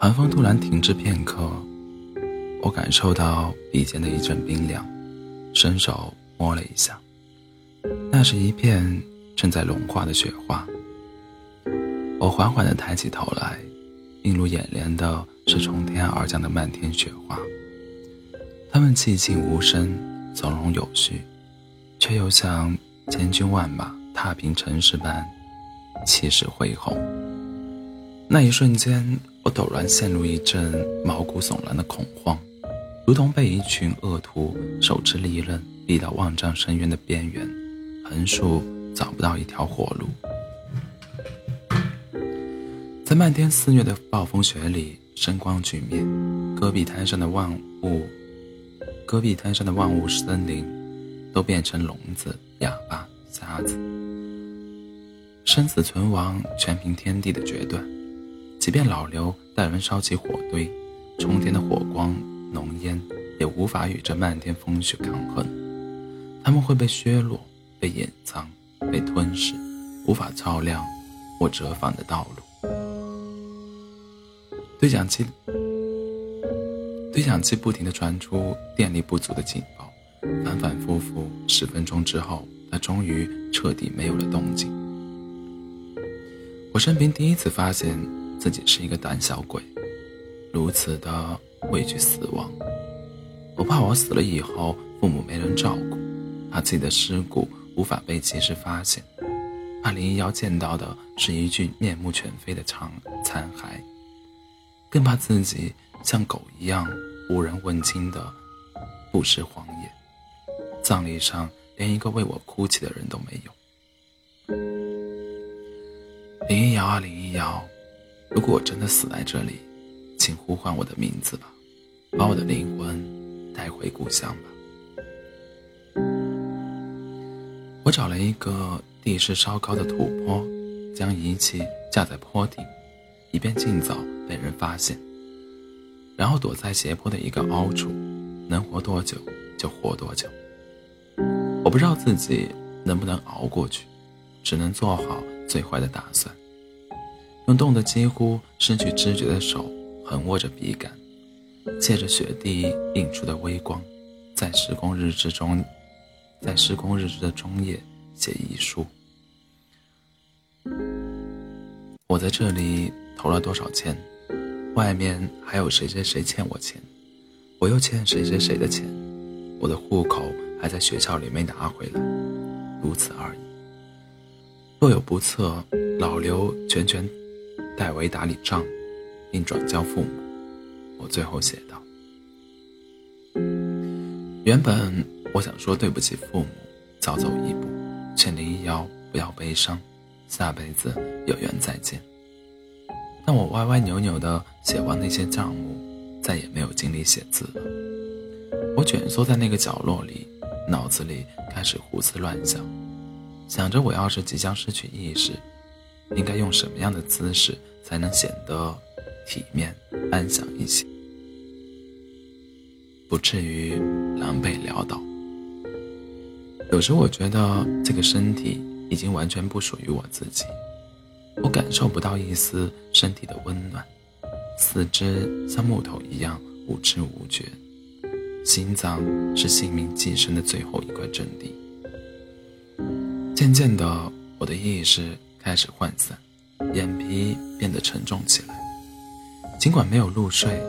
寒风突然停滞片刻，我感受到鼻尖的一阵冰凉，伸手摸了一下，那是一片正在融化的雪花。我缓缓地抬起头来，映入眼帘的是从天而降的漫天雪花，它们寂静无声，从容有序，却又像千军万马踏平城市般气势恢宏。那一瞬间，我陡然陷入一阵毛骨悚然的恐慌，如同被一群恶徒手持利刃逼到万丈深渊的边缘，横竖找不到一条活路。在漫天肆虐的暴风雪里，声光俱灭，戈壁滩上的万物，戈壁滩上的万物森林，都变成聋子、哑巴、瞎子。生死存亡全凭天地的决断，即便老刘带人烧起火堆，冲天的火光浓烟也无法与这漫天风雪抗衡。他们会被削弱、被掩藏、被吞噬，无法照亮我折返的道路。对讲机，对讲机不停地传出电力不足的警报，反反复复十分钟之后，他终于彻底没有了动静。我生平第一次发现自己是一个胆小鬼，如此的畏惧死亡。我怕我死了以后父母没人照顾，怕自己的尸骨无法被及时发现，怕林一瑶见到的是一具面目全非的残残骸。更怕自己像狗一样无人问津的不食荒野，葬礼上连一个为我哭泣的人都没有。林一瑶啊，林一瑶，如果我真的死在这里，请呼唤我的名字吧，把我的灵魂带回故乡吧。我找了一个地势稍高的土坡，将仪器架在坡顶。以便尽早被人发现，然后躲在斜坡的一个凹处，能活多久就活多久。我不知道自己能不能熬过去，只能做好最坏的打算。用冻得几乎失去知觉的手横握着笔杆，借着雪地映出的微光，在施工日志中，在施工日志的中叶写遗书。我在这里。投了多少钱？外面还有谁谁谁欠我钱？我又欠谁谁谁的钱？我的户口还在学校里没拿回来，如此而已。若有不测，老刘全权代为打理账，并转交父母。我最后写道：“原本我想说对不起父母，早走一步，劝林一瑶不要悲伤，下辈子有缘再见。”但我歪歪扭扭的写完那些账目，再也没有精力写字了。我蜷缩在那个角落里，脑子里开始胡思乱想，想着我要是即将失去意识，应该用什么样的姿势才能显得体面安详一些，不至于狼狈潦倒。有时我觉得这个身体已经完全不属于我自己。我感受不到一丝身体的温暖，四肢像木头一样无知无觉，心脏是性命寄生的最后一块阵地。渐渐的，我的意识开始涣散，眼皮变得沉重起来。尽管没有入睡，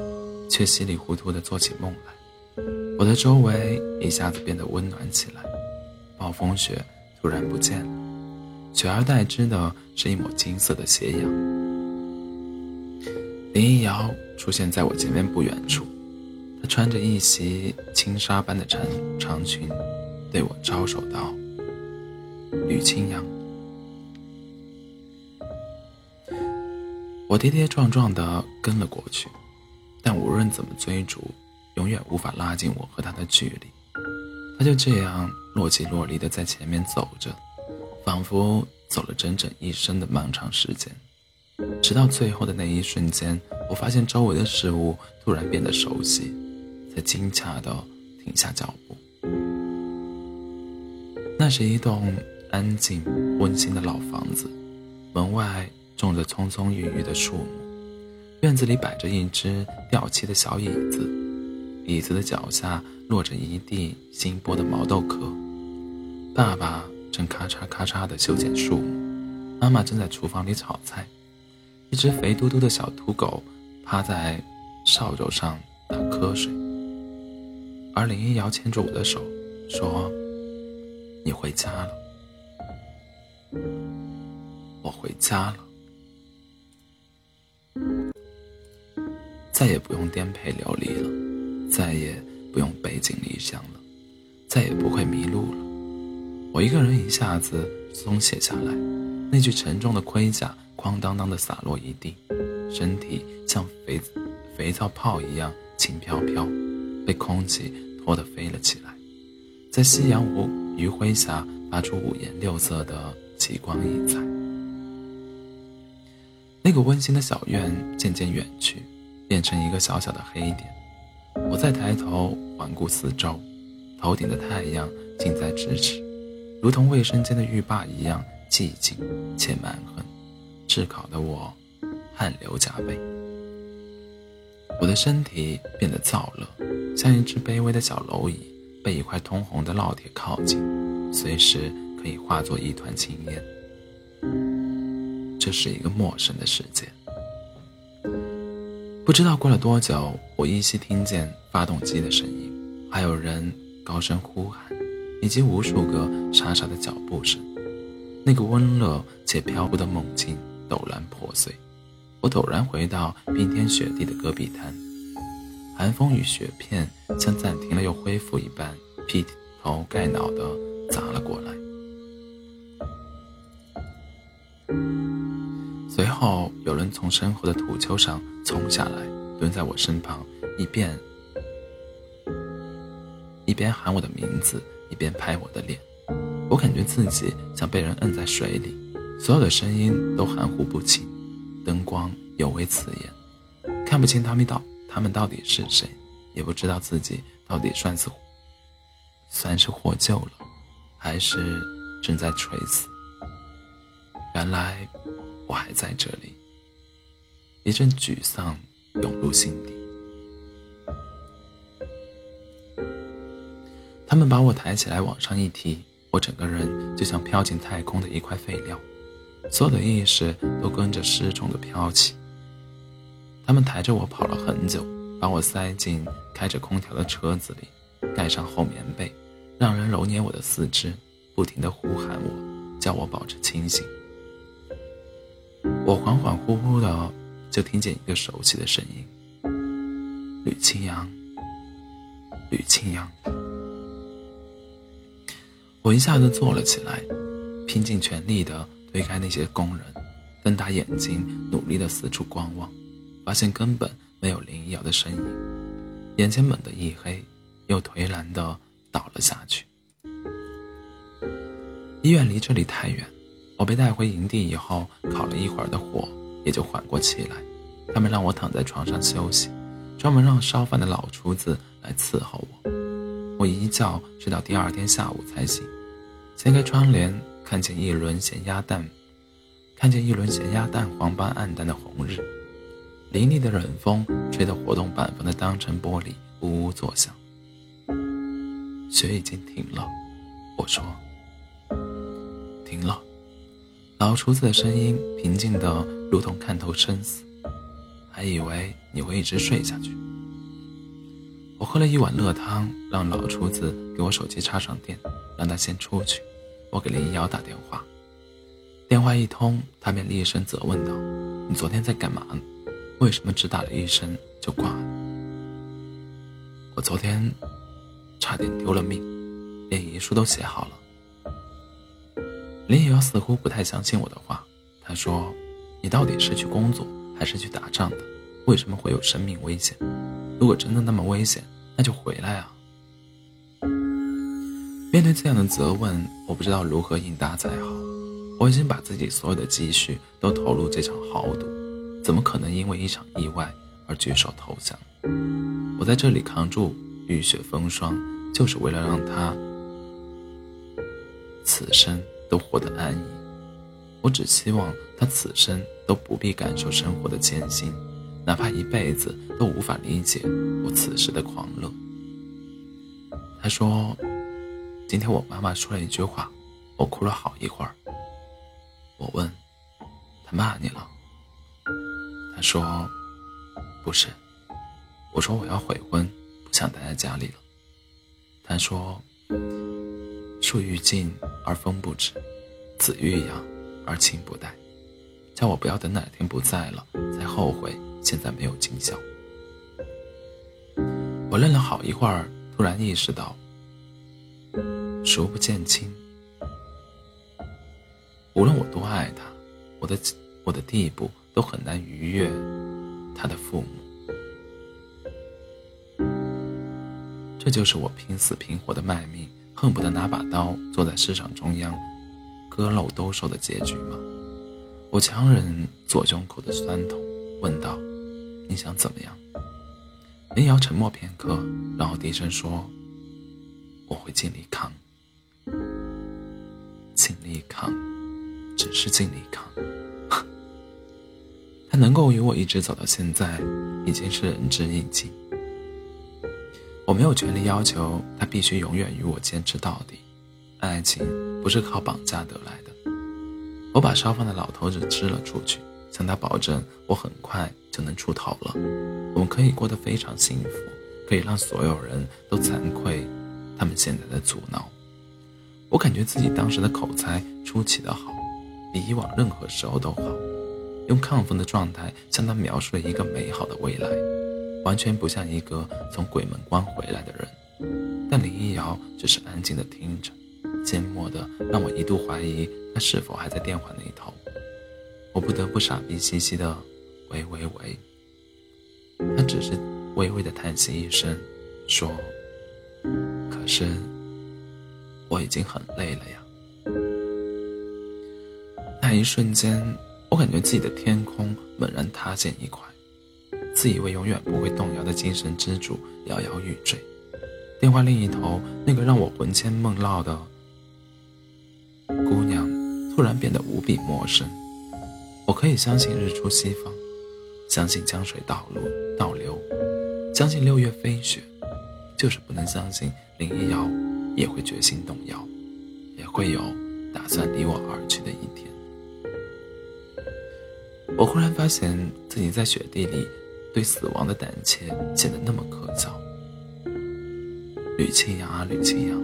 却稀里糊涂地做起梦来。我的周围一下子变得温暖起来，暴风雪突然不见了。取而代之的是一抹金色的斜阳。林一瑶出现在我前面不远处，她穿着一袭轻纱般的长长裙，对我招手道：“吕清扬。”我跌跌撞撞地跟了过去，但无论怎么追逐，永远无法拉近我和他的距离。他就这样若即若离地在前面走着。仿佛走了整整一生的漫长时间，直到最后的那一瞬间，我发现周围的事物突然变得熟悉，才惊诧地停下脚步。那是一栋安静温馨的老房子，门外种着葱葱郁郁的树木，院子里摆着一只掉漆的小椅子，椅子的脚下落着一地新剥的毛豆壳。爸爸正咔嚓咔嚓地修剪树木，妈妈正在厨房里炒菜，一只肥嘟嘟的小土狗趴在扫帚上打瞌睡，而林一瑶牵着我的手说。你回家了，我回家了，再也不用颠沛流离了，再也不用背井离乡了，再也不会迷路了。我一个人一下子松懈下来，那具沉重的盔甲哐当当的洒落一地，身体像肥肥皂泡一样轻飘飘，被空气拖得飞了起来。在夕阳无余晖下，发出五颜六色的奇光异彩。那个温馨的小院渐渐远去，变成一个小小的黑点。我再抬头环顾四周，头顶的太阳近在咫尺，如同卫生间的浴霸一样寂静且蛮横，炙烤的我汗流浃背。我的身体变得燥热，像一只卑微的小蝼蚁。被一块通红的烙铁靠近，随时可以化作一团青烟。这是一个陌生的世界。不知道过了多久，我依稀听见发动机的声音，还有人高声呼喊，以及无数个沙沙的脚步声。那个温热且飘忽的梦境陡然破碎，我陡然回到冰天雪地的戈壁滩。寒风与雪片像暂停了又恢复一般，劈头盖脑地砸了过来。随后，有人从身后的土丘上冲下来，蹲在我身旁，一边一边喊我的名字，一边拍我的脸。我感觉自己像被人摁在水里，所有的声音都含糊不清，灯光尤为刺眼，看不清他们到。他们到底是谁？也不知道自己到底算是算是获救了，还是正在垂死。原来我还在这里，一阵沮丧涌入心底。他们把我抬起来往上一提，我整个人就像飘进太空的一块废料，所有的意识都跟着失重的飘起。他们抬着我跑了很久，把我塞进开着空调的车子里，盖上厚棉被，让人揉捏我的四肢，不停地呼喊我，叫我保持清醒。我恍恍惚惚的就听见一个熟悉的声音：“吕清扬，吕清扬。”我一下子坐了起来，拼尽全力的推开那些工人，瞪大眼睛，努力地四处观望。发现根本没有林一瑶的身影，眼前猛地一黑，又颓然地倒了下去。医院离这里太远，我被带回营地以后，烤了一会儿的火也就缓过气来。他们让我躺在床上休息，专门让烧饭的老厨子来伺候我。我一觉睡到第二天下午才醒，掀开窗帘，看见一轮咸鸭蛋，看见一轮咸鸭蛋黄般暗淡的红日。凌厉的冷风吹得活动板房的当层玻璃呜呜作响。雪已经停了，我说：“停了。”老厨子的声音平静的如同看透生死。还以为你会一直睡下去。我喝了一碗热汤，让老厨子给我手机插上电，让他先出去。我给林瑶打电话，电话一通，他便厉声责问道：“你昨天在干嘛？”为什么只打了一声就挂了？我昨天差点丢了命，连遗书都写好了。林瑶似乎不太相信我的话，他说：“你到底是去工作还是去打仗的？为什么会有生命危险？如果真的那么危险，那就回来啊！”面对这样的责问，我不知道如何应答才好。我已经把自己所有的积蓄都投入这场豪赌。怎么可能因为一场意外而举手投降？我在这里扛住雨雪风霜，就是为了让他此生都活得安逸。我只希望他此生都不必感受生活的艰辛，哪怕一辈子都无法理解我此时的狂乐。他说：“今天我妈妈说了一句话，我哭了好一会儿。”我问：“她骂你了？”她说：“不是。”我说：“我要悔婚，不想待在家里了。”她说：“树欲静而风不止，子欲养而亲不待，叫我不要等哪天不在了才后悔现在没有尽孝。”我愣了好一会儿。突然意识到，熟不见亲。无论我多爱他，我的我的地步都很难逾越他的父母。这就是我拼死拼活的卖命，恨不得拿把刀坐在市场中央，割肉兜售的结局吗？我强忍左胸口的酸痛，问道：“你想怎么样？”林瑶沉默片刻，然后低声说：“我会尽力扛，力扛，只是尽力扛。他能够与我一直走到现在，已经是仁至义尽。我没有权利要求他必须永远与我坚持到底。爱情不是靠绑架得来的。我把烧饭的老头子支了出去。”向他保证，我很快就能出头了。我们可以过得非常幸福，可以让所有人都惭愧他们现在的阻挠。我感觉自己当时的口才出奇的好，比以往任何时候都好。用亢奋的状态向他描述了一个美好的未来，完全不像一个从鬼门关回来的人。但林一瑶只是安静的听着，缄默的让我一度怀疑他是否还在电话那头。我不得不傻逼兮兮的，喂喂喂。他只是微微的叹息一声，说：“可是我已经很累了呀。”那一瞬间，我感觉自己的天空猛然塌陷一块，自以为永远不会动摇的精神支柱摇摇欲坠。电话另一头那个让我魂牵梦绕的姑娘，突然变得无比陌生。我可以相信日出西方，相信江水倒流倒流，相信六月飞雪，就是不能相信林一瑶也会决心动摇，也会有打算离我而去的一天。我忽然发现自己在雪地里对死亡的胆怯显得那么可笑。吕清扬啊，吕清扬，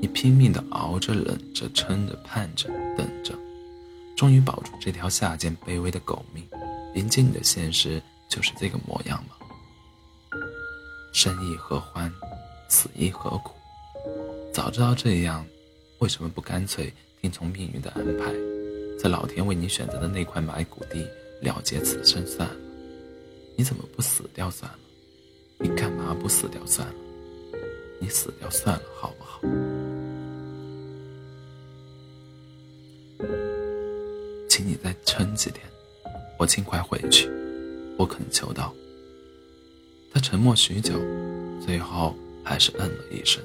你拼命的熬着、忍着、撑着、盼着、等着。终于保住这条下贱卑微的狗命，迎接你的现实就是这个模样吗？生亦何欢，死亦何苦？早知道这样，为什么不干脆听从命运的安排，在老天为你选择的那块埋骨地了结此生算了？你怎么不死掉算了？你干嘛不死掉算了？你死掉算了，好不好？请你再撑几天，我尽快回去。我恳求道。他沉默许久，最后还是嗯了一声。